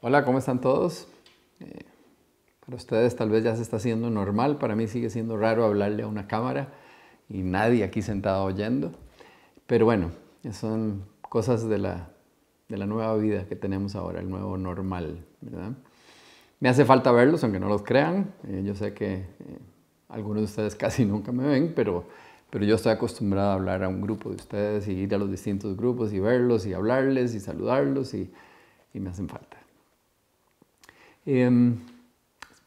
Hola, ¿cómo están todos? Eh, para ustedes tal vez ya se está haciendo normal, para mí sigue siendo raro hablarle a una cámara y nadie aquí sentado oyendo. Pero bueno, son cosas de la, de la nueva vida que tenemos ahora, el nuevo normal, ¿verdad? Me hace falta verlos, aunque no los crean. Eh, yo sé que eh, algunos de ustedes casi nunca me ven, pero, pero yo estoy acostumbrado a hablar a un grupo de ustedes y ir a los distintos grupos y verlos y hablarles y saludarlos y, y me hacen falta. Em,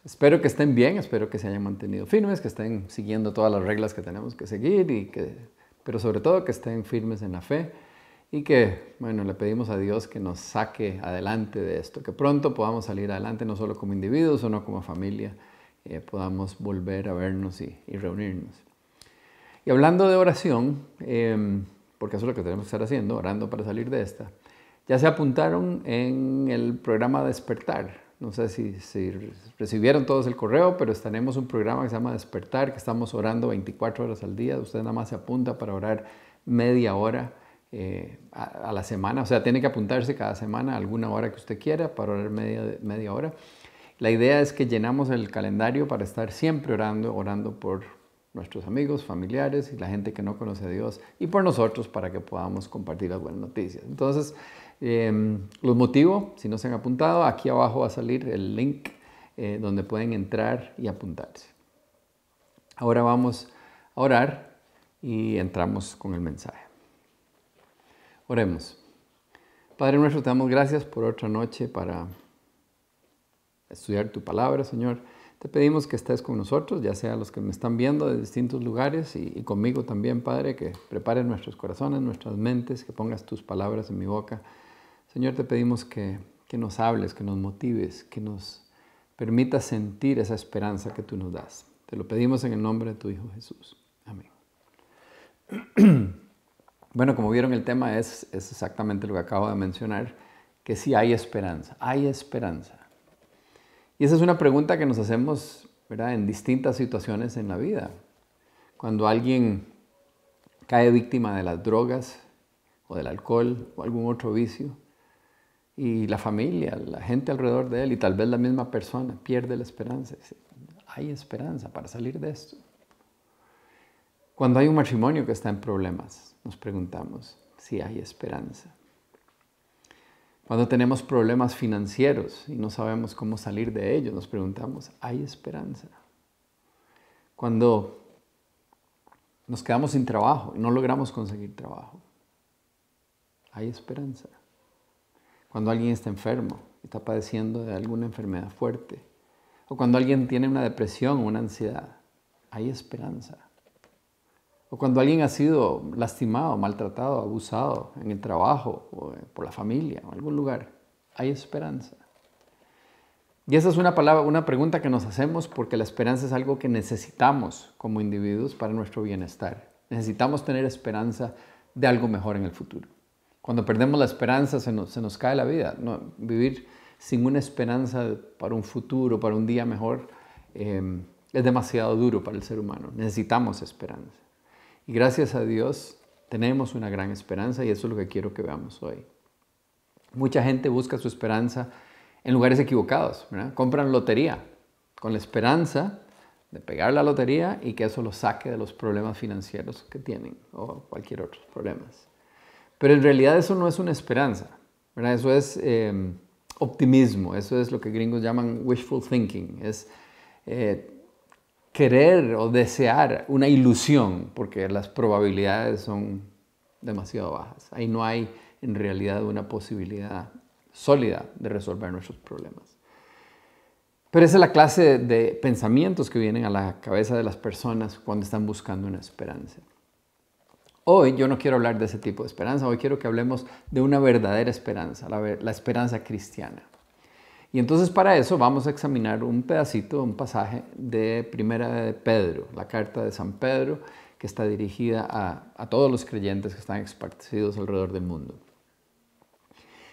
espero que estén bien, espero que se hayan mantenido firmes, que estén siguiendo todas las reglas que tenemos que seguir, y que, pero sobre todo que estén firmes en la fe y que, bueno, le pedimos a Dios que nos saque adelante de esto, que pronto podamos salir adelante, no solo como individuos, sino como familia, eh, podamos volver a vernos y, reunirnos. Y hablando de oración, em, porque eso es lo que tenemos que estar haciendo, orando para salir de esta, ya se apuntaron en el programa Despertar, no sé si, recibieron todos el correo, pero tenemos un programa que se llama Despertar, que estamos orando 24 horas al día. Usted nada más se apunta para orar media hora eh, a, la semana. O sea, tiene que apuntarse cada semana a alguna hora que usted quiera para orar media, media hora. La idea es que llenamos el calendario para estar siempre orando, orando por nuestros amigos, familiares y la gente que no conoce a Dios y por nosotros para que podamos compartir las buenas noticias. Entonces, Em, los motivo, si no se han apuntado, aquí abajo va a salir el link eh, donde pueden entrar y apuntarse. Ahora vamos a orar y entramos con el mensaje. Oremos. Padre nuestro, te damos gracias por otra noche para estudiar tu palabra, Señor. Te pedimos que estés con nosotros, ya sea los que me están viendo de distintos lugares y, y conmigo también, Padre, que prepares nuestros corazones, nuestras mentes, que pongas tus palabras en mi boca Señor, te pedimos que, nos hables, que nos motives, que nos permitas sentir esa esperanza que tú nos das. Te lo pedimos en el nombre de tu Hijo Jesús. Amén. Bueno, como vieron, el tema es, es exactamente lo que acabo de mencionar, que sí hay esperanza, hay esperanza. Y esa es una pregunta que nos hacemos en distintas situaciones en la vida. Cuando alguien cae víctima de las drogas o del alcohol o algún otro vicio, y la familia, la gente alrededor de él y tal vez la misma persona pierde la esperanza. hay esperanza para salir de esto. Cuando hay un matrimonio que está en problemas, nos preguntamos si hay esperanza. Cuando tenemos problemas financieros y no sabemos cómo salir de ellos, nos preguntamos, ¿hay esperanza? Cuando nos quedamos sin trabajo y no logramos conseguir trabajo, ¿hay esperanza? Cuando alguien está enfermo, está padeciendo de alguna enfermedad fuerte, o cuando alguien tiene una depresión o una ansiedad, hay esperanza. O cuando alguien ha sido lastimado, maltratado, abusado en el trabajo o por la familia o algún lugar, hay esperanza. Y esa es una palabra, una pregunta que nos hacemos porque la esperanza es algo que necesitamos como individuos para nuestro bienestar. Necesitamos tener esperanza de algo mejor en el futuro. Cuando perdemos la esperanza se nos, cae la vida. Vivir sin una esperanza para un futuro, para un día mejor, em, es demasiado duro para el ser humano. Necesitamos esperanza. Y gracias a Dios tenemos una gran esperanza y eso es lo que quiero que veamos hoy. Mucha gente busca su esperanza en lugares equivocados. Compran lotería con la esperanza de pegar la lotería y que eso los saque de los problemas financieros que tienen o cualquier otro problemas. Pero en realidad eso no es una esperanza, ¿verdad? Eso es em, optimismo, eso es lo que gringos llaman wishful thinking, es eh, querer o desear una ilusión, porque las probabilidades son demasiado bajas. Ahí no hay en realidad una posibilidad sólida de resolver nuestros problemas. Pero esa es la clase de pensamientos que vienen a la cabeza de las personas cuando están buscando una esperanza. Hoy yo no quiero hablar de ese tipo de esperanza, hoy quiero que hablemos de una verdadera esperanza, la, esperanza cristiana. Y entonces para eso vamos a examinar un pedacito, un pasaje de Primera de Pedro, la carta de San Pedro, que está dirigida a, todos los creyentes que están esparcidos alrededor del mundo.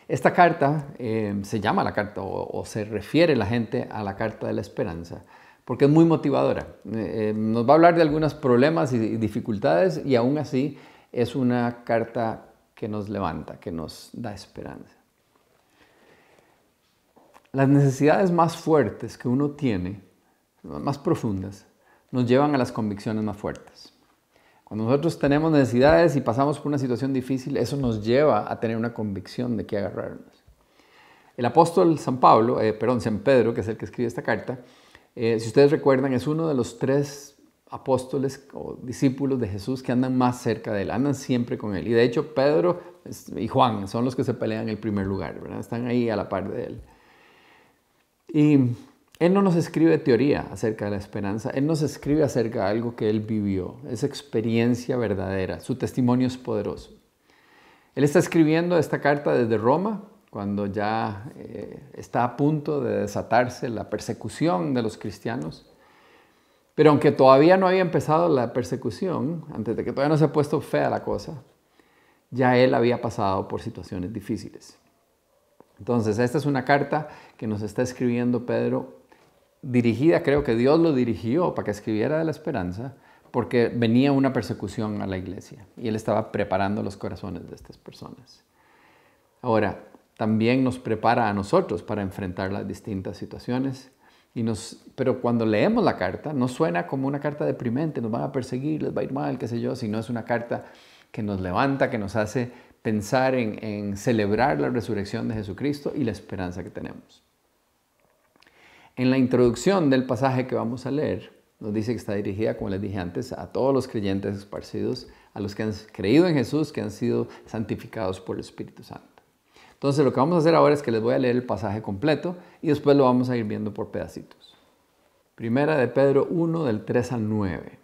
Esta carta eh, se llama la carta o, o se refiere la gente a la carta de la esperanza, porque es muy motivadora. Eh, eh, nos va a hablar de algunos problemas y dificultades y aún así es una carta que nos levanta, que nos da esperanza. las necesidades más fuertes que uno tiene, más profundas, nos llevan a las convicciones más fuertes. Cuando nosotros tenemos necesidades y pasamos por una situación difícil, eso nos lleva a tener una convicción de qué agarrarnos. El apóstol San Pablo, eh, perdón, San Pedro, que es el que escribe esta carta, eh, si ustedes recuerdan, es uno de los tres apóstoles o discípulos de Jesús que andan más cerca de él, andan siempre con él. Y de hecho Pedro y Juan son los que se pelean en el primer lugar, ¿verdad? están ahí a la par de él. Y él no nos escribe teoría acerca de la esperanza, Él nos escribe acerca de algo que Él vivió, esa experiencia verdadera, su testimonio es poderoso. Él está escribiendo esta carta desde Roma, cuando ya eh, está a punto de desatarse la persecución de los cristianos. Pero aunque todavía no había empezado la persecución, antes de que todavía no se ha puesto fea la cosa, ya él había pasado por situaciones difíciles. Entonces, esta es una carta que nos está escribiendo Pedro dirigida, creo que Dios lo dirigió para que escribiera de la esperanza, porque venía una persecución a la iglesia y él estaba preparando los corazones de estas personas. Ahora, también nos prepara a nosotros para enfrentar las distintas situaciones. Y nos, pero cuando leemos la carta, no suena como una carta deprimente, nos van a perseguir, les va a ir mal, qué sé yo, sino es una carta que nos levanta, que nos hace pensar en, en celebrar la resurrección de Jesucristo y la esperanza que tenemos. En la introducción del pasaje que vamos a leer, nos dice que está dirigida, como les dije antes, a todos los creyentes esparcidos, a los que han creído en Jesús, que han sido santificados por el Espíritu Santo. Entonces lo que vamos a hacer ahora es que les voy a leer el pasaje completo y después lo vamos a ir viendo por pedacitos. Primera de Pedro 1 del 3 al 9.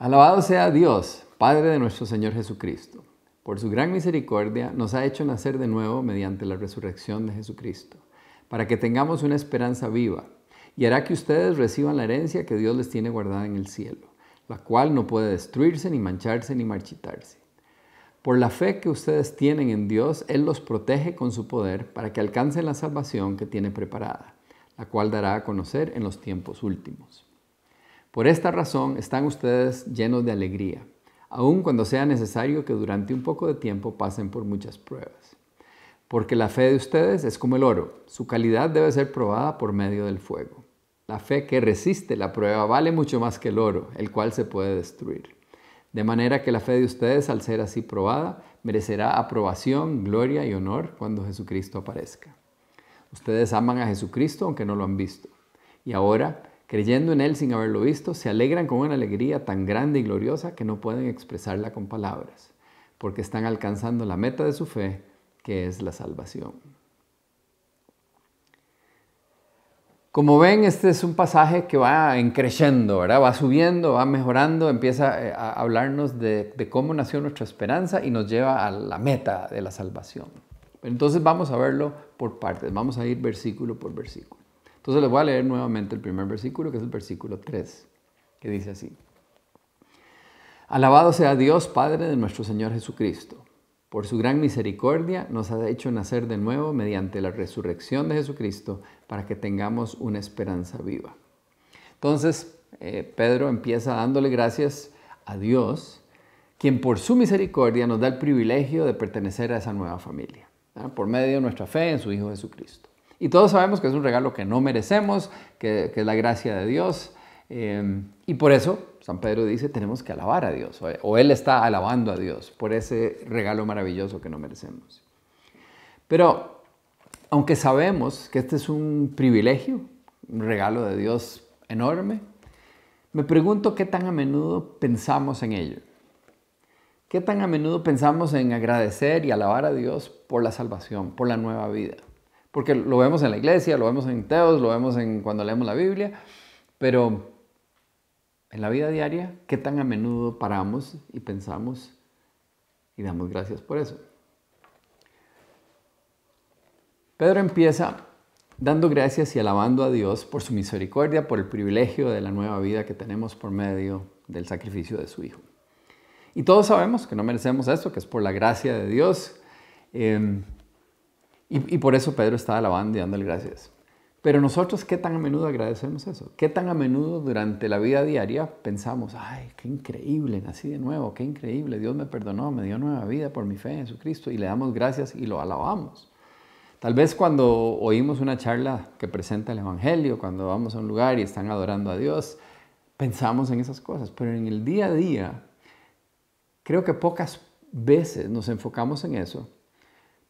Alabado sea Dios, Padre de nuestro Señor Jesucristo. Por su gran misericordia nos ha hecho nacer de nuevo mediante la resurrección de Jesucristo, para que tengamos una esperanza viva y hará que ustedes reciban la herencia que Dios les tiene guardada en el cielo, la cual no puede destruirse, ni mancharse, ni marchitarse. Por la fe que ustedes tienen en Dios, Él los protege con su poder para que alcancen la salvación que tiene preparada, la cual dará a conocer en los tiempos últimos. Por esta razón están ustedes llenos de alegría, aun cuando sea necesario que durante un poco de tiempo pasen por muchas pruebas. Porque la fe de ustedes es como el oro, su calidad debe ser probada por medio del fuego. La fe que resiste la prueba vale mucho más que el oro, el cual se puede destruir. De manera que la fe de ustedes, al ser así probada, merecerá aprobación, gloria y honor cuando Jesucristo aparezca. Ustedes aman a Jesucristo aunque no lo han visto. Y ahora, creyendo en Él sin haberlo visto, se alegran con una alegría tan grande y gloriosa que no pueden expresarla con palabras, porque están alcanzando la meta de su fe, que es la salvación. Como ven, este es un pasaje que va creciendo, ¿verdad? Va subiendo, va mejorando, empieza eh, a hablarnos de, cómo nació nuestra esperanza y nos lleva a la meta de la salvación. Entonces vamos a verlo por partes, vamos a ir versículo por versículo. Entonces les voy a leer nuevamente el primer versículo, que es el versículo 3, que dice así. Alabado sea Dios, Padre de nuestro Señor Jesucristo por su gran misericordia nos ha hecho nacer de nuevo mediante la resurrección de Jesucristo para que tengamos una esperanza viva. Entonces, eh, Pedro empieza dándole gracias a Dios, quien por su misericordia nos da el privilegio de pertenecer a esa nueva familia, por medio de nuestra fe en su Hijo Jesucristo. Y todos sabemos que es un regalo que no merecemos, que, es la gracia de Dios, eh, y por eso San Pedro dice, tenemos que alabar a Dios, o Él está alabando a Dios por ese regalo maravilloso que no merecemos. Pero, aunque sabemos que este es un privilegio, un regalo de Dios enorme, me pregunto qué tan a menudo pensamos en ello. ¿Qué tan a menudo pensamos en agradecer y alabar a Dios por la salvación, por la nueva vida? Porque lo vemos en la iglesia, lo vemos en Teos, lo vemos en cuando leemos la Biblia, pero en la vida diaria, ¿qué tan a menudo paramos y pensamos y damos gracias por eso? Pedro empieza dando gracias y alabando a Dios por su misericordia, por el privilegio de la nueva vida que tenemos por medio del sacrificio de su Hijo. Y todos sabemos que no merecemos esto, que es por la gracia de Dios. Eh, y, por eso Pedro está alabando y dándole gracias. Pero nosotros, ¿qué tan a menudo agradecemos eso? ¿Qué tan a menudo durante la vida diaria pensamos, ay, qué increíble, nací de nuevo, qué increíble, Dios me perdonó, me dio nueva vida por mi fe en Jesucristo y le damos gracias y lo alabamos? Tal vez cuando oímos una charla que presenta el Evangelio, cuando vamos a un lugar y están adorando a Dios, pensamos en esas cosas, pero en el día a día creo que pocas veces nos enfocamos en eso,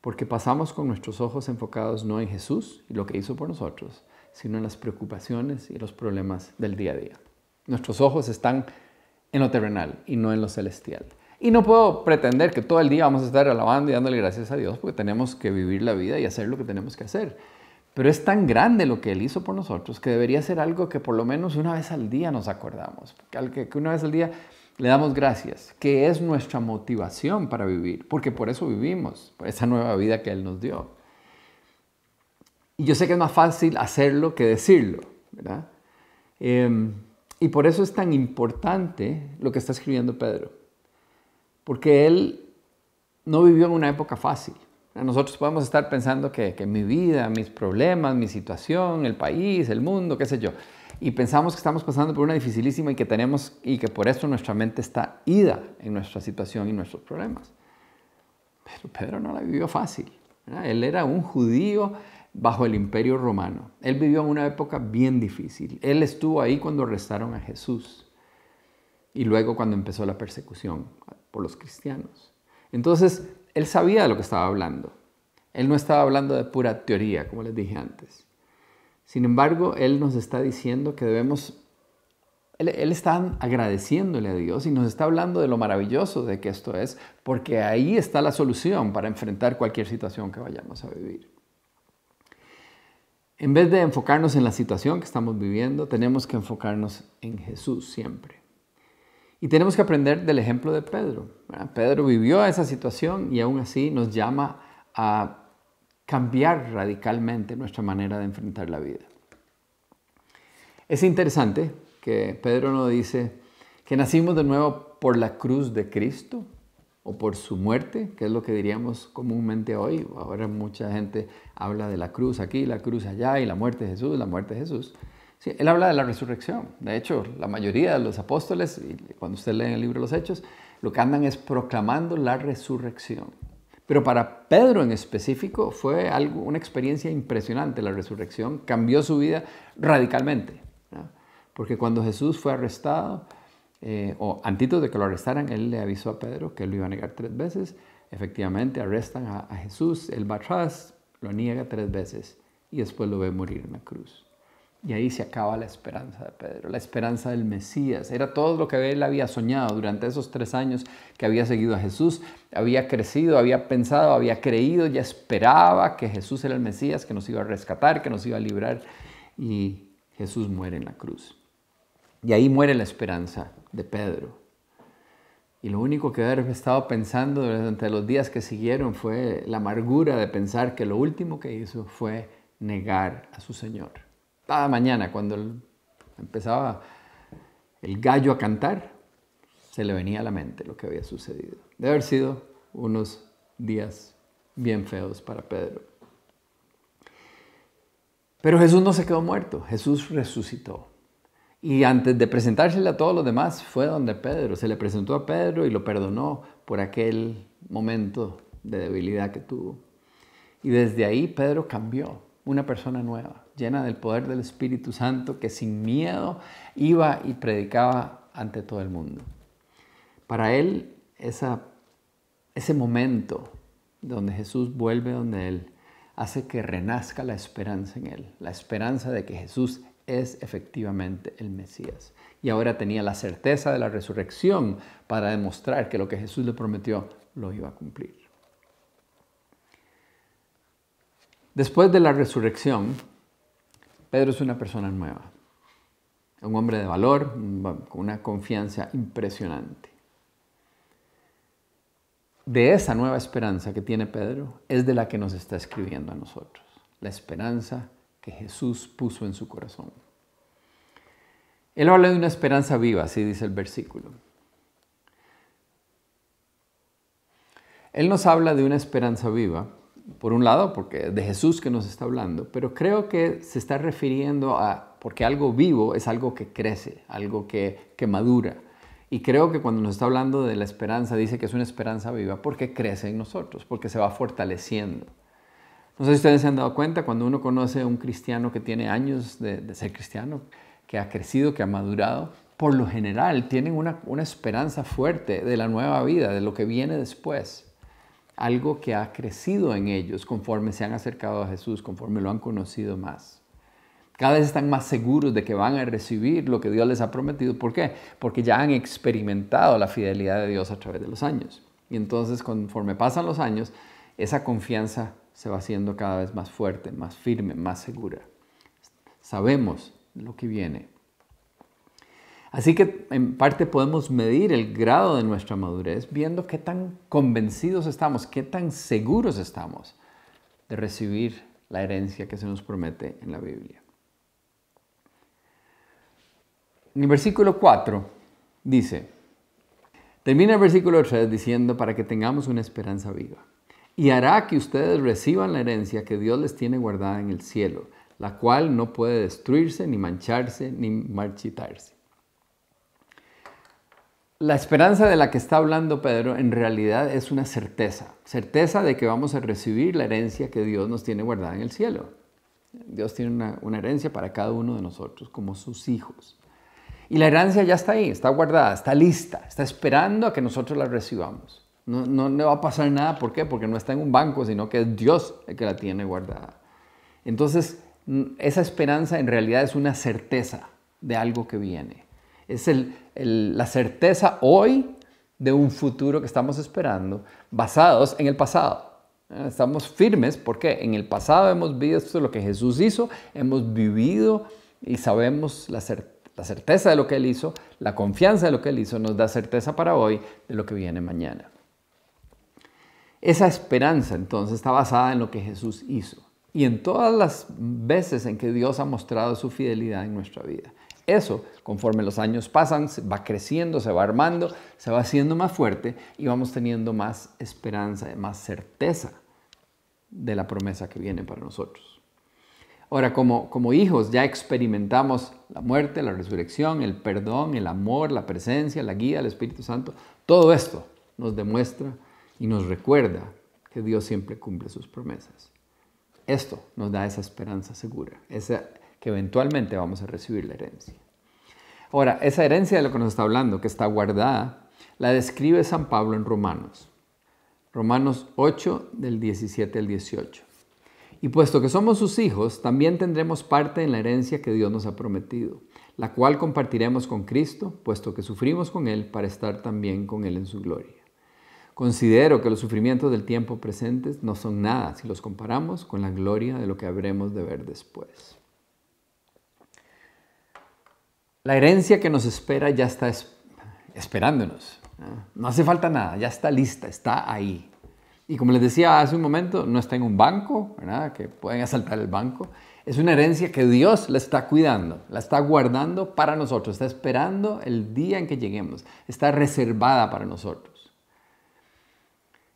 porque pasamos con nuestros ojos enfocados no en Jesús y lo que hizo por nosotros, sino en las preocupaciones y los problemas del día a día. Nuestros ojos están en lo terrenal y no en lo celestial. Y no puedo pretender que todo el día vamos a estar alabando y dándole gracias a Dios porque tenemos que vivir la vida y hacer lo que tenemos que hacer. Pero es tan grande lo que Él hizo por nosotros que debería ser algo que por lo menos una vez al día nos acordamos. Que una vez al día le damos gracias, que es nuestra motivación para vivir, porque por eso vivimos, por esa nueva vida que Él nos dio. Y yo sé que es más fácil hacerlo que decirlo, ¿verdad? Em, y por eso es tan importante lo que está escribiendo Pedro porque él no vivió en una época fácil. Nosotros podemos estar pensando que, mi vida, mis problemas, mi situación, el país, el mundo, qué sé yo, y pensamos que estamos pasando por una dificilísima y que tenemos y que por eso nuestra mente está ida en nuestra situación y nuestros problemas. Pero Pedro no la vivió fácil. Él era un judío bajo el imperio romano. Él vivió en una época bien difícil. Él estuvo ahí cuando arrestaron a Jesús y luego cuando empezó la persecución por los cristianos. Entonces, él sabía de lo que estaba hablando. Él no estaba hablando de pura teoría, como les dije antes. Sin embargo, él nos está diciendo que debemos, él, está agradeciéndole a Dios y nos está hablando de lo maravilloso de que esto es, porque ahí está la solución para enfrentar cualquier situación que vayamos a vivir. En vez de enfocarnos en la situación que estamos viviendo, tenemos que enfocarnos en Jesús siempre. Y tenemos que aprender del ejemplo de Pedro. Pedro vivió esa situación y aún así nos llama a cambiar radicalmente nuestra manera de enfrentar la vida. Es interesante que Pedro nos dice que nacimos de nuevo por la cruz de Cristo o por su muerte, que es lo que diríamos comúnmente hoy. Ahora mucha gente habla de la cruz aquí, la cruz allá y la muerte de Jesús, la muerte de Jesús él habla de la resurrección. De hecho, la mayoría de los apóstoles, cuando usted lee el libro de los Hechos, lo que andan es proclamando la resurrección. Pero para Pedro en específico fue algo, una experiencia impresionante la resurrección, cambió su vida radicalmente. Porque cuando Jesús fue arrestado, eh, o antes de que lo arrestaran, él le avisó a Pedro que él lo iba a negar tres veces. Efectivamente, arrestan a, a Jesús, él va atrás, lo niega tres veces y después lo ve morir en la cruz. Y ahí se acaba la esperanza de Pedro, la esperanza del Mesías. Era todo lo que él había soñado durante esos tres años que había seguido a Jesús. Había crecido, había pensado, había creído, ya esperaba que Jesús era el Mesías, que nos iba a rescatar, que nos iba a librar. Y Jesús muere en la cruz. Y ahí muere la esperanza de Pedro. Y lo único que haber estado pensando durante los días que siguieron fue la amargura de pensar que lo último que hizo fue negar a su Señor cada mañana cuando empezaba el gallo a cantar, se le venía a la mente lo que había sucedido. Debe haber sido unos días bien feos para Pedro. Pero Jesús no se quedó muerto, Jesús resucitó. Y antes de presentársele a todos los demás, fue donde Pedro, se le presentó a Pedro y lo perdonó por aquel momento de debilidad que tuvo. Y desde ahí Pedro cambió una persona nueva, llena del poder del Espíritu Santo, que sin miedo iba y predicaba ante todo el mundo. Para él, ese momento donde Jesús vuelve donde él, hace que renazca la esperanza en él, la esperanza de que Jesús es efectivamente el Mesías. Y ahora tenía la certeza de la resurrección para demostrar que lo que Jesús le prometió lo iba a cumplir. Después de la resurrección, Pedro es una persona nueva, un hombre de valor, con una confianza impresionante. De esa nueva esperanza que tiene Pedro es de la que nos está escribiendo a nosotros, la esperanza que Jesús puso en su corazón. Él habla de una esperanza viva, así dice el versículo. Él nos habla de una esperanza viva por un lado, porque de Jesús que nos está hablando, pero creo que se está refiriendo a, porque algo vivo es algo que crece, algo que, que madura. Y creo que cuando nos está hablando de la esperanza, dice que es una esperanza viva porque crece en nosotros, porque se va fortaleciendo. No sé si ustedes se han dado cuenta, cuando uno conoce a un cristiano que tiene años de, ser cristiano, que ha crecido, que ha madurado, por lo general tienen una, una esperanza fuerte de la nueva vida, de lo que viene después algo que ha crecido en ellos conforme se han acercado a Jesús, conforme lo han conocido más. Cada vez están más seguros de que van a recibir lo que Dios les ha prometido. ¿Por qué? Porque ya han experimentado la fidelidad de Dios a través de los años. Y entonces conforme pasan los años, esa confianza se va haciendo cada vez más fuerte, más firme, más segura. Sabemos lo que viene. Así que en parte podemos medir el grado de nuestra madurez viendo qué tan convencidos estamos, qué tan seguros estamos de recibir la herencia que se nos promete en la Biblia. En el versículo 4 dice, termina el versículo 3 diciendo para que tengamos una esperanza viva. Y hará que ustedes reciban la herencia que Dios les tiene guardada en el cielo, la cual no puede destruirse, ni mancharse, ni marchitarse. La esperanza de la que está hablando Pedro en realidad es una certeza, certeza de que vamos a recibir la herencia que Dios nos tiene guardada en el cielo. Dios tiene una, herencia para cada uno de nosotros como sus hijos. Y la herencia ya está ahí, está guardada, está lista, está esperando a que nosotros la recibamos. No, no le va a pasar nada, ¿por qué? Porque no está en un banco, sino que es Dios el que la tiene guardada. Entonces, esa esperanza en realidad es una certeza de algo que viene es la certeza hoy de un futuro que estamos esperando basados en el pasado. Eh, estamos firmes porque en el pasado hemos visto lo que Jesús hizo, hemos vivido y sabemos la, la certeza de lo que Él hizo, la confianza de lo que Él hizo nos da certeza para hoy de lo que viene mañana. Esa esperanza entonces está basada en lo que Jesús hizo y en todas las veces en que Dios ha mostrado su fidelidad en nuestra vida. Eso, conforme los años pasan, va creciendo, se va armando, se va haciendo más fuerte y vamos teniendo más esperanza, más certeza de la promesa que viene para nosotros. Ahora, como, como hijos ya experimentamos la muerte, la resurrección, el perdón, el amor, la presencia, la guía del Espíritu Santo. Todo esto nos demuestra y nos recuerda que Dios siempre cumple sus promesas. Esto nos da esa esperanza segura, esa que eventualmente vamos a recibir la herencia. Ahora, esa herencia de lo que nos está hablando, que está guardada, la describe San Pablo en Romanos. Romanos 8 del 17 al 18. Y puesto que somos sus hijos, también tendremos parte en la herencia que Dios nos ha prometido, la cual compartiremos con Cristo, puesto que sufrimos con Él para estar también con Él en su gloria. Considero que los sufrimientos del tiempo presentes no son nada si los comparamos con la gloria de lo que habremos de ver después. La herencia que nos espera ya está esperándonos. ¿no? hace falta nada, ya está lista, está ahí. Y como les decía hace un momento, no está en un banco, ¿verdad? que pueden asaltar el banco. Es una herencia que Dios la está cuidando, la está guardando para nosotros, está esperando el día en que lleguemos, está reservada para nosotros.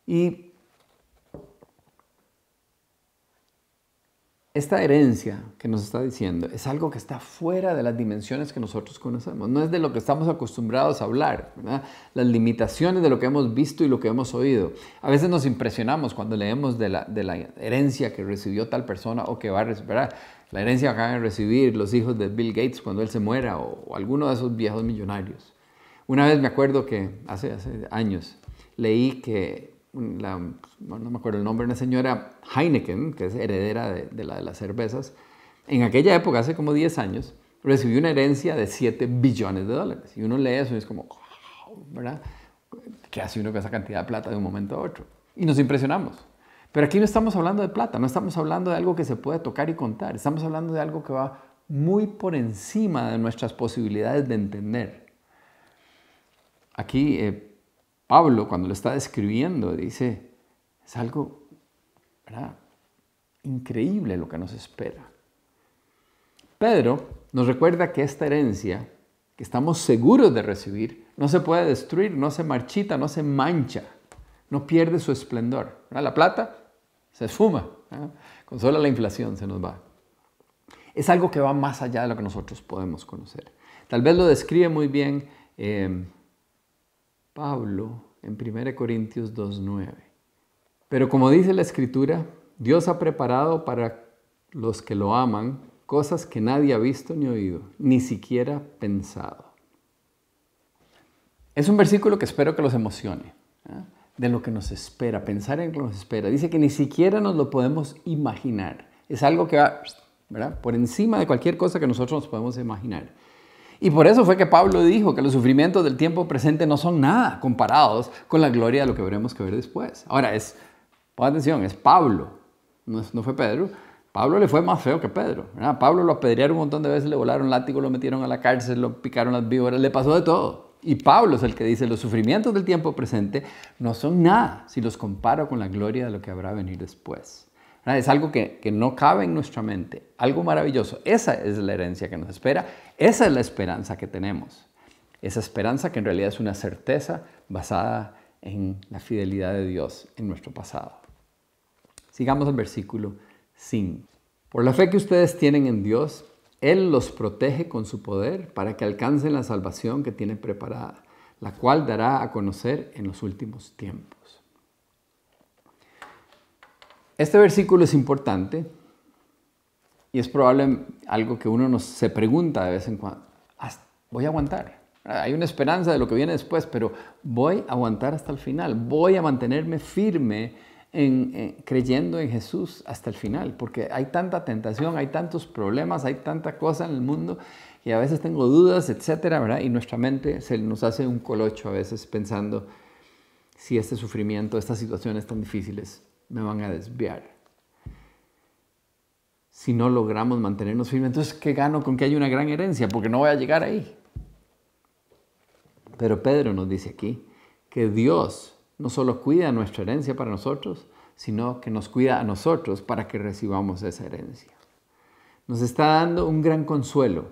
Y esta herencia que nos está diciendo es algo que está fuera de las dimensiones que nosotros conocemos, no es de lo que estamos acostumbrados a hablar, las limitaciones de lo que hemos visto y lo que hemos oído. A veces nos impresionamos cuando leemos de la, herencia que recibió tal persona o que va a recibir, la herencia que van a recibir los hijos de Bill Gates cuando él se muera o, alguno de esos viejos millonarios. Una vez me acuerdo que hace años leí que no me acuerdo el nombre, una señora Heineken, que es heredera de, la de las cervezas, en aquella época, hace como 10 años, recibió una herencia de 7 billones de dólares. Y uno lee eso y es como, ¿verdad? ¿Qué hace uno con esa cantidad de plata de un momento a otro? Y nos impresionamos. Pero aquí no estamos hablando de plata, no estamos hablando de algo que se puede tocar y contar, estamos hablando de algo que va muy por encima de nuestras posibilidades de entender. Aquí eh, Pablo, cuando lo está describiendo, dice, es algo increíble lo que nos espera. Pedro nos recuerda que esta herencia, que estamos seguros de recibir, no se puede destruir, no se marchita, no se mancha, no pierde su esplendor. La plata se esfuma, con solo la inflación se nos va. Es algo que va más allá de lo que nosotros podemos conocer. Tal vez lo describe muy bien eh, Pablo en 1 Corintios 2.9. Pero como dice la escritura, Dios ha preparado para los que lo aman cosas que nadie ha visto ni oído, ni siquiera pensado. Es un versículo que espero que los emocione, ¿eh? de lo que nos espera, pensar en lo que nos espera. Dice que ni siquiera nos lo podemos imaginar. Es algo que va por encima de cualquier cosa que nosotros nos podemos imaginar. Y por eso fue que Pablo dijo que los sufrimientos del tiempo presente no son nada comparados con la gloria de lo que veremos que ver después. Ahora, es, pon atención, es Pablo, no, no fue Pedro. Pablo le fue más feo que Pedro. Pablo lo apedrearon un montón de veces, le volaron látigo, lo metieron a la cárcel, lo picaron las víboras, le pasó de todo. Y Pablo es el que dice, los sufrimientos del tiempo presente no son nada si los comparo con la gloria de lo que habrá venir después. Es algo que, que, no cabe en nuestra mente, algo maravilloso. Esa es la herencia que nos espera, esa es la esperanza que tenemos. Esa esperanza que en realidad es una certeza basada en la fidelidad de Dios en nuestro pasado. Sigamos el versículo 5. Por la fe que ustedes tienen en Dios, Él los protege con su poder para que alcancen la salvación que tiene preparada, la cual dará a conocer en los últimos tiempos. Este versículo es importante y es probable algo que uno nos, se pregunta de vez en cuando. Voy a aguantar. Hay una esperanza de lo que viene después, pero voy a aguantar hasta el final. Voy a mantenerme firme en, creyendo en Jesús hasta el final, porque hay tanta tentación, hay tantos problemas, hay tanta cosa en el mundo y a veces tengo dudas, etcétera, ¿verdad? Y nuestra mente se nos hace un colocho a veces pensando si este sufrimiento, estas situaciones tan difíciles me van a desviar. Si no logramos mantenernos firmes, entonces, ¿qué gano con que haya una gran herencia? Porque no voy a llegar ahí. Pero Pedro nos dice aquí que Dios no solo cuida nuestra herencia para nosotros, sino que nos cuida a nosotros para que recibamos esa herencia. Nos está dando un gran consuelo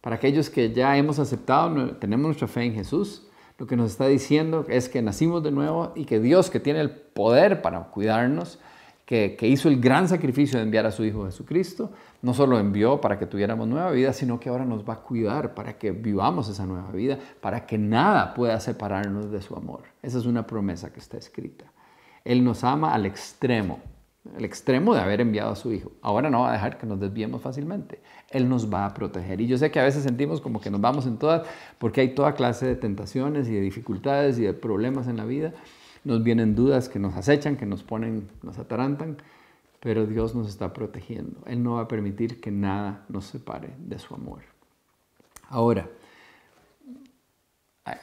para aquellos que ya hemos aceptado, tenemos nuestra fe en Jesús, lo que nos está diciendo es que nacimos de nuevo y que Dios, que tiene el poder para cuidarnos, que, hizo el gran sacrificio de enviar a su Hijo Jesucristo, no solo envió para que tuviéramos nueva vida, sino que ahora nos va a cuidar para que vivamos esa nueva vida, para que nada pueda separarnos de su amor. Esa es una promesa que está escrita. Él nos ama al extremo el extremo de haber enviado a su Hijo. Ahora no va a dejar que nos desviemos fácilmente. Él nos va a proteger. Y yo sé que a veces sentimos como que nos vamos en todas, porque hay toda clase de tentaciones y de dificultades y de problemas en la vida. Nos vienen dudas que nos acechan, que nos ponen, nos atarantan, pero Dios nos está protegiendo. Él no va a permitir que nada nos separe de su amor. Ahora,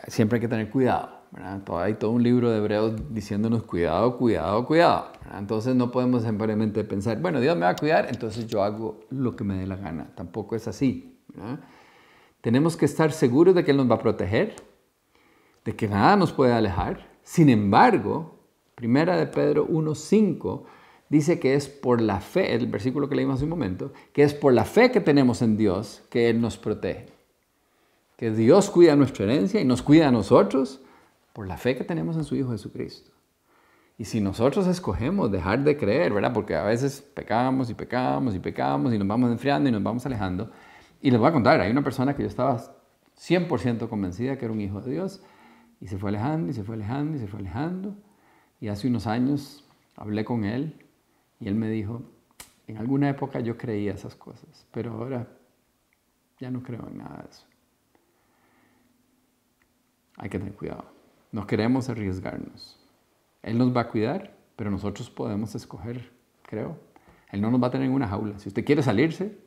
siempre hay que tener cuidado hay todo un libro de Hebreos diciéndonos cuidado, cuidado, cuidado. Entonces no podemos simplemente pensar, bueno, Dios me va a cuidar, entonces yo hago lo que me dé la gana. Tampoco es así. Tenemos que estar seguros de que Él nos va a proteger, de que nada nos puede alejar. Sin embargo, Primera de Pedro 1.5 dice que es por la fe, el versículo que leímos hace un momento, que es por la fe que tenemos en Dios que Él nos protege. Que Dios cuida nuestra herencia y nos cuida a nosotros por la fe que tenemos en su Hijo Jesucristo. Y si nosotros escogemos dejar de creer, ¿verdad? Porque a veces pecamos y pecamos y pecamos y nos vamos enfriando y nos vamos alejando. Y les voy a contar, hay una persona que yo estaba 100% convencida que era un hijo de Dios y se fue alejando y se fue alejando y se fue alejando. Y hace unos años hablé con él y él me dijo, en alguna época yo creía esas cosas, pero ahora ya no creo en nada de eso. Hay que tener cuidado. No queremos arriesgarnos. Él nos va a cuidar, pero nosotros podemos escoger, creo. Él no nos va a tener en una jaula. Si usted quiere salirse,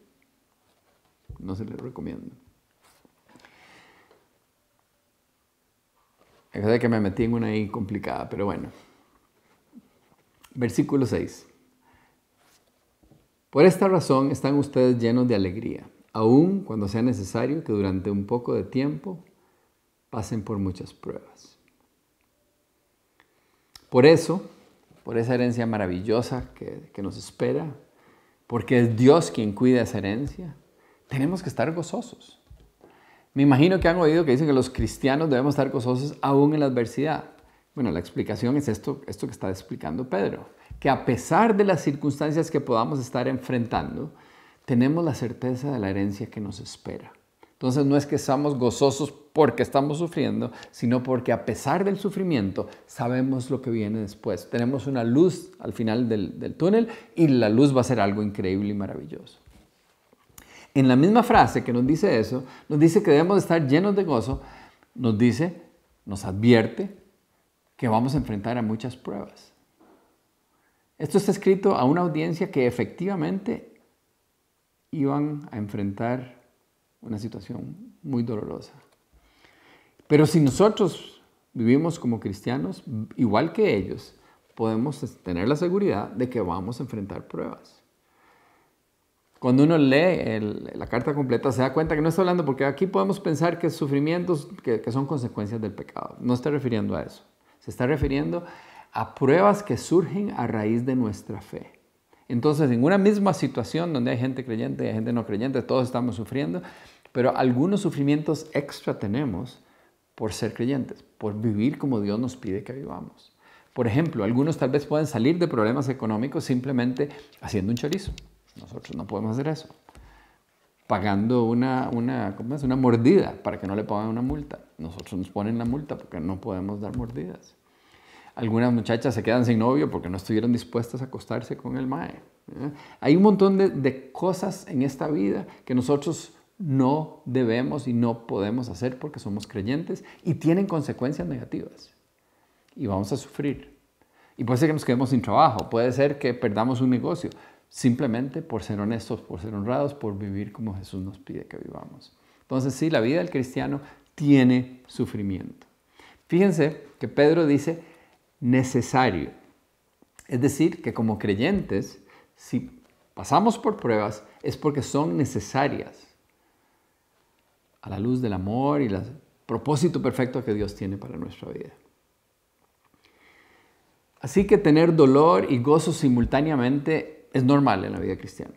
no se le recomiendo. Es de que me metí en una ahí complicada, pero bueno. Versículo 6. Por esta razón están ustedes llenos de alegría, aun cuando sea necesario que durante un poco de tiempo pasen por muchas pruebas. Por eso, por esa herencia maravillosa que, nos espera, porque es Dios quien cuida esa herencia, tenemos que estar gozosos. Me imagino que han oído que dicen que los cristianos debemos estar gozosos aún en la adversidad. Bueno, la explicación es esto, esto que está explicando Pedro, que a pesar de las circunstancias que podamos estar enfrentando, tenemos la certeza de la herencia que nos espera. Entonces no es que estamos gozosos porque estamos sufriendo, sino porque a pesar del sufrimiento sabemos lo que viene después. Tenemos una luz al final del, del túnel y la luz va a ser algo increíble y maravilloso. En la misma frase que nos dice eso, nos dice que debemos estar llenos de gozo, nos dice, nos advierte que vamos a enfrentar a muchas pruebas. Esto está escrito a una audiencia que efectivamente iban a enfrentar una situación muy dolorosa. Pero si nosotros vivimos como cristianos, igual que ellos, podemos tener la seguridad de que vamos a enfrentar pruebas. Cuando uno lee la carta completa se da cuenta que no está hablando, porque aquí podemos pensar que sufrimientos que, que son consecuencias del pecado. No está refiriendo a eso. Se está refiriendo a pruebas que surgen a raíz de nuestra fe. Entonces, en una misma situación donde hay gente creyente y hay gente no creyente, todos estamos sufriendo, pero algunos sufrimientos extra tenemos por ser creyentes, por vivir como Dios nos pide que vivamos. Por ejemplo, algunos tal vez pueden salir de problemas económicos simplemente haciendo un chorizo. Nosotros no podemos hacer eso. Pagando una, una, una mordida para que no le pongan una multa. Nosotros nos ponen la multa porque no podemos dar mordidas. Algunas muchachas se quedan sin novio porque no estuvieron dispuestas a acostarse con el mae. ¿eh? Hay un montón de, de cosas en esta vida que nosotros no debemos y no podemos hacer porque somos creyentes y tienen consecuencias negativas. Y vamos a sufrir. Y puede ser que nos quedemos sin trabajo, puede ser que perdamos un negocio, simplemente por ser honestos, por ser honrados, por vivir como Jesús nos pide que vivamos. Entonces sí, la vida del cristiano tiene sufrimiento. Fíjense que Pedro dice, necesario. Es decir, que como creyentes, si pasamos por pruebas, es porque son necesarias a la luz del amor y el propósito perfecto que Dios tiene para nuestra vida. Así que tener dolor y gozo simultáneamente es normal en la vida cristiana.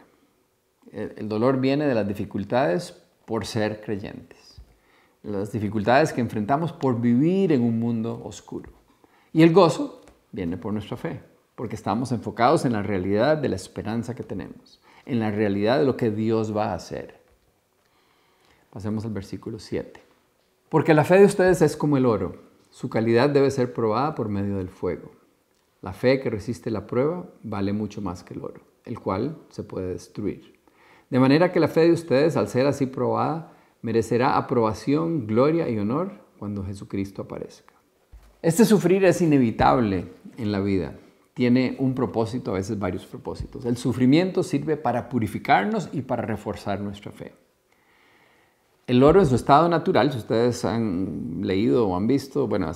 El dolor viene de las dificultades por ser creyentes, las dificultades que enfrentamos por vivir en un mundo oscuro. Y el gozo viene por nuestra fe, porque estamos enfocados en la realidad de la esperanza que tenemos, en la realidad de lo que Dios va a hacer. Pasemos al versículo 7. Porque la fe de ustedes es como el oro, su calidad debe ser probada por medio del fuego. La fe que resiste la prueba vale mucho más que el oro, el cual se puede destruir. De manera que la fe de ustedes, al ser así probada, merecerá aprobación, gloria y honor cuando Jesucristo aparezca. Este sufrir es inevitable en la vida. Tiene un propósito, a veces varios propósitos. El sufrimiento sirve para purificarnos y para reforzar nuestra fe. El oro en su estado natural, si ustedes han leído o han visto, bueno,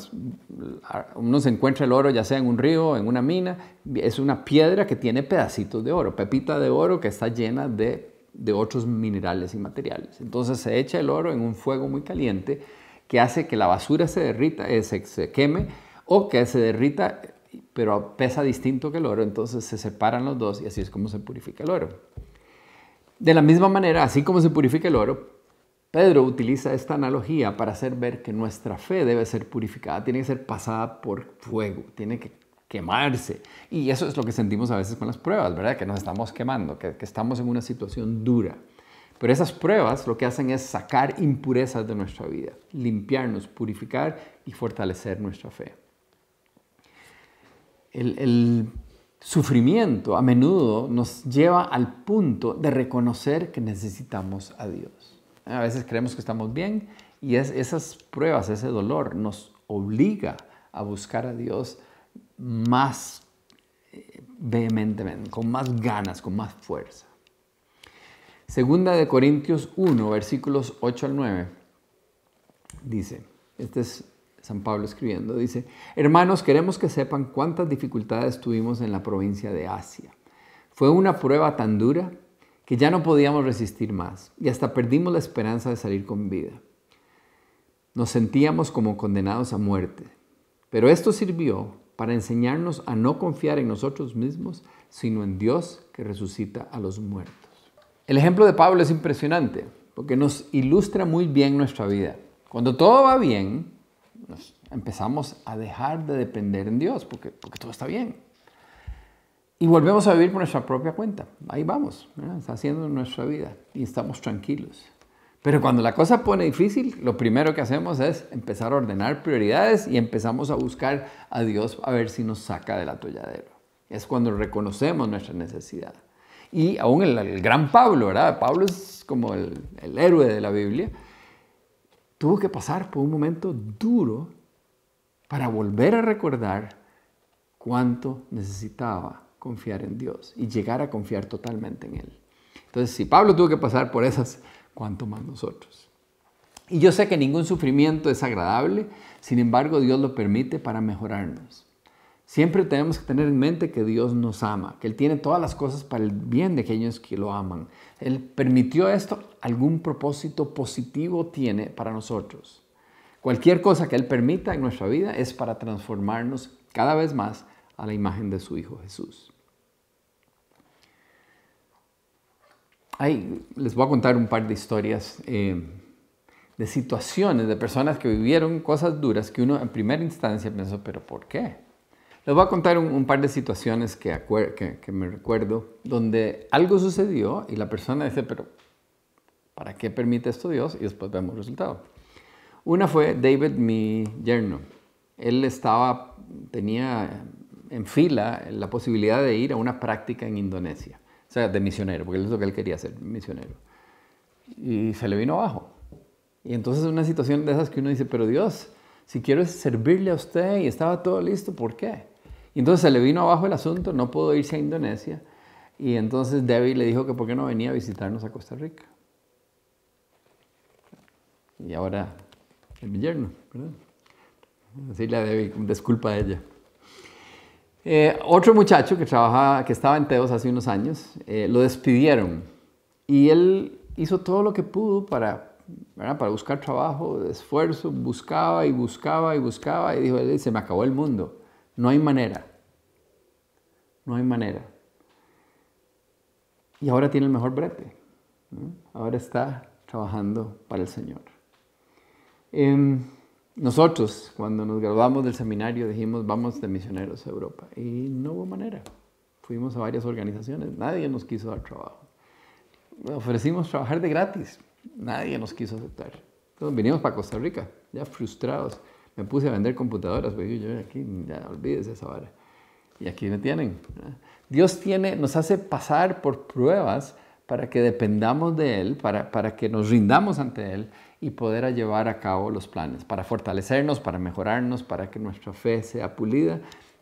uno se encuentra el oro ya sea en un río, en una mina, es una piedra que tiene pedacitos de oro, pepita de oro que está llena de, de otros minerales y materiales. Entonces se echa el oro en un fuego muy caliente que hace que la basura se derrita, eh, se, queme o que se derrita, pero pesa distinto que el oro, entonces se separan los dos y así es como se purifica el oro. De la misma manera, así como se purifica el oro, Pedro utiliza esta analogía para hacer ver que nuestra fe debe ser purificada, tiene que ser pasada por fuego, tiene que quemarse. Y eso es lo que sentimos a veces con las pruebas, ¿verdad? Que nos estamos quemando, que estamos en una situación dura. Pero esas pruebas lo que hacen es sacar impurezas de nuestra vida, limpiarnos, purificar y fortalecer nuestra fe. El, sufrimiento a menudo nos lleva al punto de reconocer que necesitamos a Dios. A veces creemos que estamos bien y esas pruebas, ese dolor nos obliga a buscar a Dios más eh, vehementemente, con más ganas, con más fuerza. Segunda de Corintios 1, versículos 8 al 9, dice, este es San Pablo escribiendo, dice, hermanos, queremos que sepan cuántas dificultades tuvimos en la provincia de Asia. Fue una prueba tan dura que ya no podíamos resistir más y hasta perdimos la esperanza de salir con vida. Nos sentíamos como condenados a muerte, pero esto sirvió para enseñarnos a no confiar en nosotros mismos, sino en Dios que resucita a los muertos. El ejemplo de Pablo es impresionante porque nos ilustra muy bien nuestra vida. Cuando todo va bien, empezamos a dejar de depender en Dios porque, porque todo está bien. Y volvemos a vivir por nuestra propia cuenta. Ahí vamos, está haciendo nuestra vida y estamos tranquilos. Pero cuando la cosa pone difícil, lo primero que hacemos es empezar a ordenar prioridades y empezamos a buscar a Dios a ver si nos saca del atolladero. Es cuando reconocemos nuestra necesidad. Y aún el, gran Pablo, ¿verdad? Pablo es como el, el héroe de la Biblia. Tuvo que pasar por un momento duro para volver a recordar cuánto necesitaba confiar en Dios y llegar a confiar totalmente en Él. Entonces, si Pablo tuvo que pasar por esas cuánto más nosotros. Y yo sé que ningún sufrimiento es agradable, sin embargo Dios lo permite para mejorarnos. Siempre tenemos que tener en mente que Dios nos ama, que Él tiene todas las cosas para el bien de aquellos que lo aman. Él permitió esto, algún propósito positivo tiene para nosotros. Cualquier cosa que Él permita en nuestra vida es para transformarnos cada vez más a la imagen de su Hijo Jesús. les voy a contar un par de historias eh, de situaciones, de personas que vivieron cosas duras que uno en primera instancia pensó, pero ¿por qué? Les voy a contar un, par de situaciones que, que, me recuerdo donde algo sucedió y la persona dice, pero ¿para qué permite esto Dios? Y después vemos el resultado. Una fue David, mi yerno. Él estaba, tenía en fila la posibilidad de ir a una práctica en Indonesia sea, de misionero, porque es lo que él quería ser, misionero. Y se le vino abajo. Y entonces una situación de esas que uno dice, pero Dios, si quiero servirle a usted y estaba todo listo, ¿por qué? Entonces se le vino abajo el asunto, no pudo irse a Indonesia. Y entonces Debbie le dijo que por qué no venía a visitarnos a Costa Rica. Y ahora es mi yerno, ¿verdad? Decirle a Debbie, disculpa a ella. Eh, otro muchacho que trabajaba, que estaba en Teos hace unos años, eh, lo despidieron y él hizo todo lo que pudo para, para buscar trabajo, esfuerzo, buscaba y buscaba y buscaba y dijo, se me acabó el mundo, no hay manera, no hay manera. Y ahora tiene el mejor brete, ahora está trabajando para el Señor. Em, nosotros, cuando nos graduamos del seminario, dijimos, vamos de misioneros a Europa. Y no hubo manera. Fuimos a varias organizaciones, nadie nos quiso dar trabajo. Ofrecimos trabajar de gratis, nadie nos quiso aceptar. Entonces vinimos para Costa Rica, ya frustrados. Me puse a vender computadoras, pues yo aquí, ya olvídese esa vara. Y aquí me tienen. Dios tiene, nos hace pasar por pruebas para que dependamos de Él, para, para que nos rindamos ante Él y poder llevar a cabo los planes, para fortalecernos, para mejorarnos, para que nuestra fe sea pulida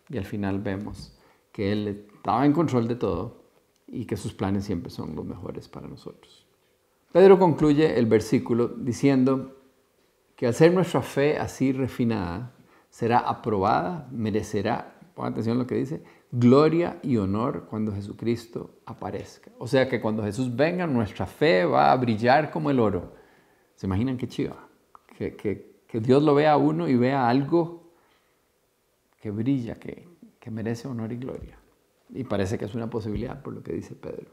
y al final vemos que Él estaba en control de todo y que sus planes siempre son los mejores para nosotros. Pedro concluye el versículo diciendo que al ser nuestra fe así refinada, será aprobada, merecerá, pon atención a lo que dice, gloria y honor cuando Jesucristo aparezca. O sea que cuando Jesús venga, nuestra fe va a brillar como el oro ¿Se imaginan qué chiva? Que, que, Dios lo vea a uno y vea algo que brilla, que, que merece honor y gloria. Y parece que es una posibilidad por lo que dice Pedro.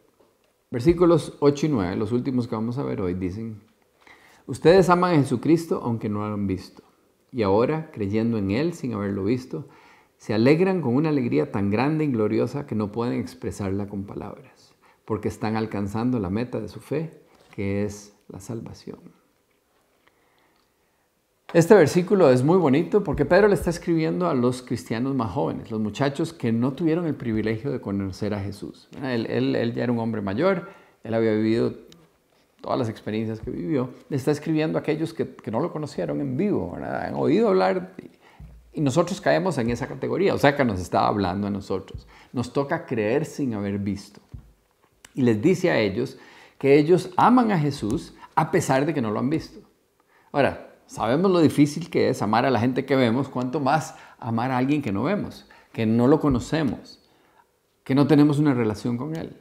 Versículos 8 y 9, los últimos que vamos a ver hoy, dicen, ustedes aman a Jesucristo aunque no lo han visto. Y ahora, creyendo en Él sin haberlo visto, se alegran con una alegría tan grande y gloriosa que no pueden expresarla con palabras, porque están alcanzando la meta de su fe, que es la salvación. Este versículo es muy bonito porque Pedro le está escribiendo a los cristianos más jóvenes, los muchachos que no tuvieron el privilegio de conocer a Jesús. Él, ya era un hombre mayor, él había vivido todas las experiencias que vivió. Le está escribiendo a aquellos que, no lo conocieron en vivo, han oído hablar y nosotros caemos en esa categoría, o sea que nos está hablando a nosotros. Nos toca creer sin haber visto. Y les dice a ellos que ellos aman a Jesús a pesar de que no lo han visto. Ahora, Sabemos lo difícil que es amar a la gente que vemos, cuanto más amar a alguien que no vemos, que no lo conocemos, que no tenemos una relación con Él.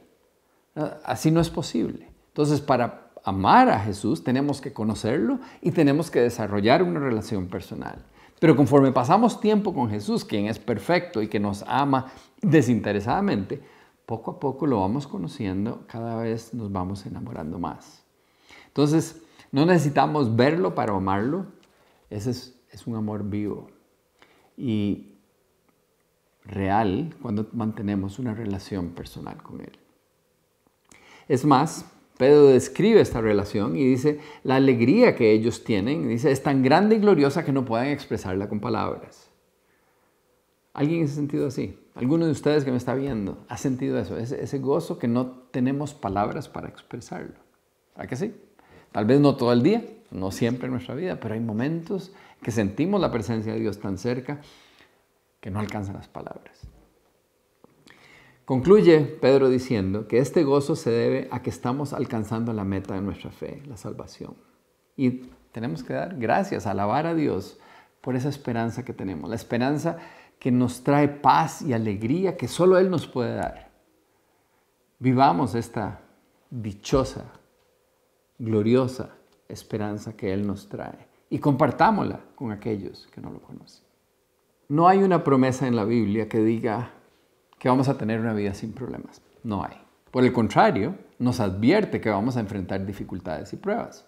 Así no es posible. Entonces, para amar a Jesús tenemos que conocerlo y tenemos que desarrollar una relación personal. Pero conforme pasamos tiempo con Jesús, quien es perfecto y que nos ama desinteresadamente, poco a poco lo vamos conociendo, cada vez nos vamos enamorando más. Entonces, no necesitamos verlo para amarlo. Ese es, un amor vivo y real cuando mantenemos una relación personal con Él. Es más, Pedro describe esta relación y dice, la alegría que ellos tienen, dice, es tan grande y gloriosa que no pueden expresarla con palabras. ¿Alguien se ha sentido así? ¿Alguno de ustedes que me está viendo ha sentido eso? Ese, ese gozo que no tenemos palabras para expresarlo. ¿A que sí? Tal vez no todo el día, no siempre en nuestra vida, pero hay momentos que sentimos la presencia de Dios tan cerca que no alcanzan las palabras. Concluye Pedro diciendo que este gozo se debe a que estamos alcanzando la meta de nuestra fe, la salvación. Y tenemos que dar gracias, alabar a Dios por esa esperanza que tenemos, la esperanza que nos trae paz y alegría que solo Él nos puede dar. Vivamos esta dichosa, gloriosa esperanza que Él nos trae y compartámosla con aquellos que no lo conocen. No hay una promesa en la Biblia que diga que vamos a tener una vida sin problemas. No hay. Por el contrario, nos advierte que vamos a enfrentar dificultades y pruebas.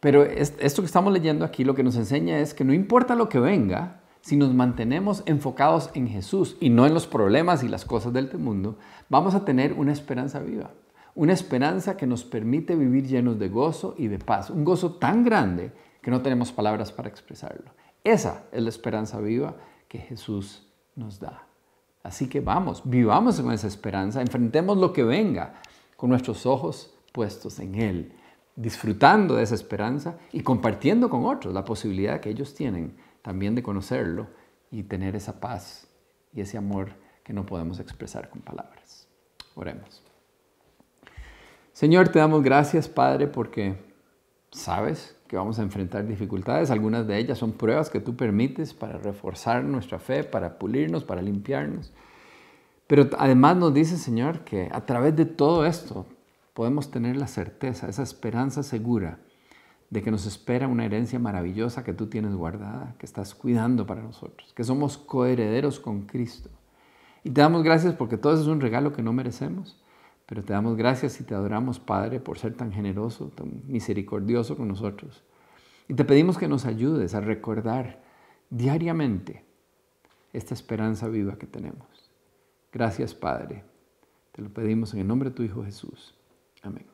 Pero esto que estamos leyendo aquí lo que nos enseña es que no importa lo que venga, si nos mantenemos enfocados en Jesús y no en los problemas y las cosas del mundo, vamos a tener una esperanza viva. Una esperanza que nos permite vivir llenos de gozo y de paz. Un gozo tan grande que no tenemos palabras para expresarlo. Esa es la esperanza viva que Jesús nos da. Así que vamos, vivamos con esa esperanza, enfrentemos lo que venga con nuestros ojos puestos en Él, disfrutando de esa esperanza y compartiendo con otros la posibilidad que ellos tienen también de conocerlo y tener esa paz y ese amor que no podemos expresar con palabras. Oremos. Señor, te damos gracias, Padre, porque sabes que vamos a enfrentar dificultades. Algunas de ellas son pruebas que tú permites para reforzar nuestra fe, para pulirnos, para limpiarnos. Pero además nos dice, Señor, que a través de todo esto podemos tener la certeza, esa esperanza segura de que nos espera una herencia maravillosa que tú tienes guardada, que estás cuidando para nosotros, que somos coherederos con Cristo. Y te damos gracias porque todo eso es un regalo que no merecemos pero te damos gracias y te adoramos, Padre, por ser tan generoso, tan misericordioso con nosotros. Y te pedimos que nos ayudes a recordar diariamente esta esperanza viva que tenemos. Gracias, Padre. Te lo pedimos en el nombre de tu Hijo Jesús. Amén.